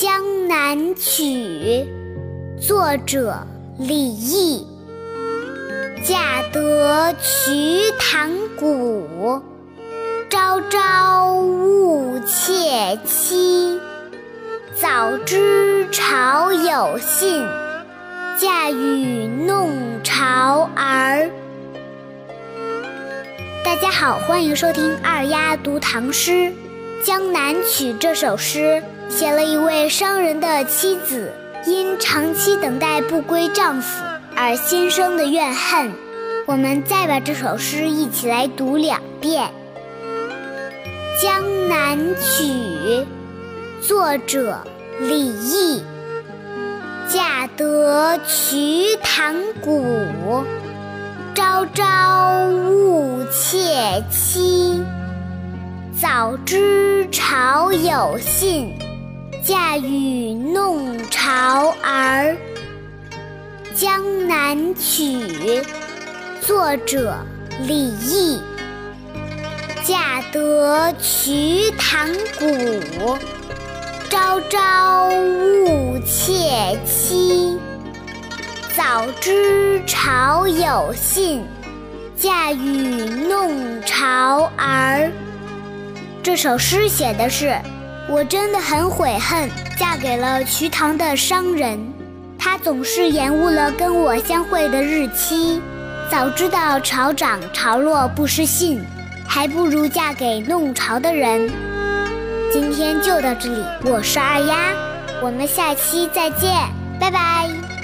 江南曲》作者李益。嫁得瞿塘古，朝朝误妾期。早知朝有信，嫁与弄潮儿。大家好，欢迎收听二丫读唐诗《江南曲》。这首诗写了一位商人的妻子，因长期等待不归丈夫而心生的怨恨。我们再把这首诗一起来读两遍，《江南曲》作者李益。嫁得瞿塘古，朝朝误妾期。早知朝有信，嫁与弄潮儿。《江南曲》作者李益。嫁得瞿塘古，朝朝误妾期。早知朝有信，嫁与弄潮儿。这首诗写的是，我真的很悔恨嫁给了瞿塘的商人，他总是延误了跟我相会的日期。早知道潮涨潮落不失信，还不如嫁给弄潮的人。今天就到这里，我是二丫，我们下期再见，拜拜。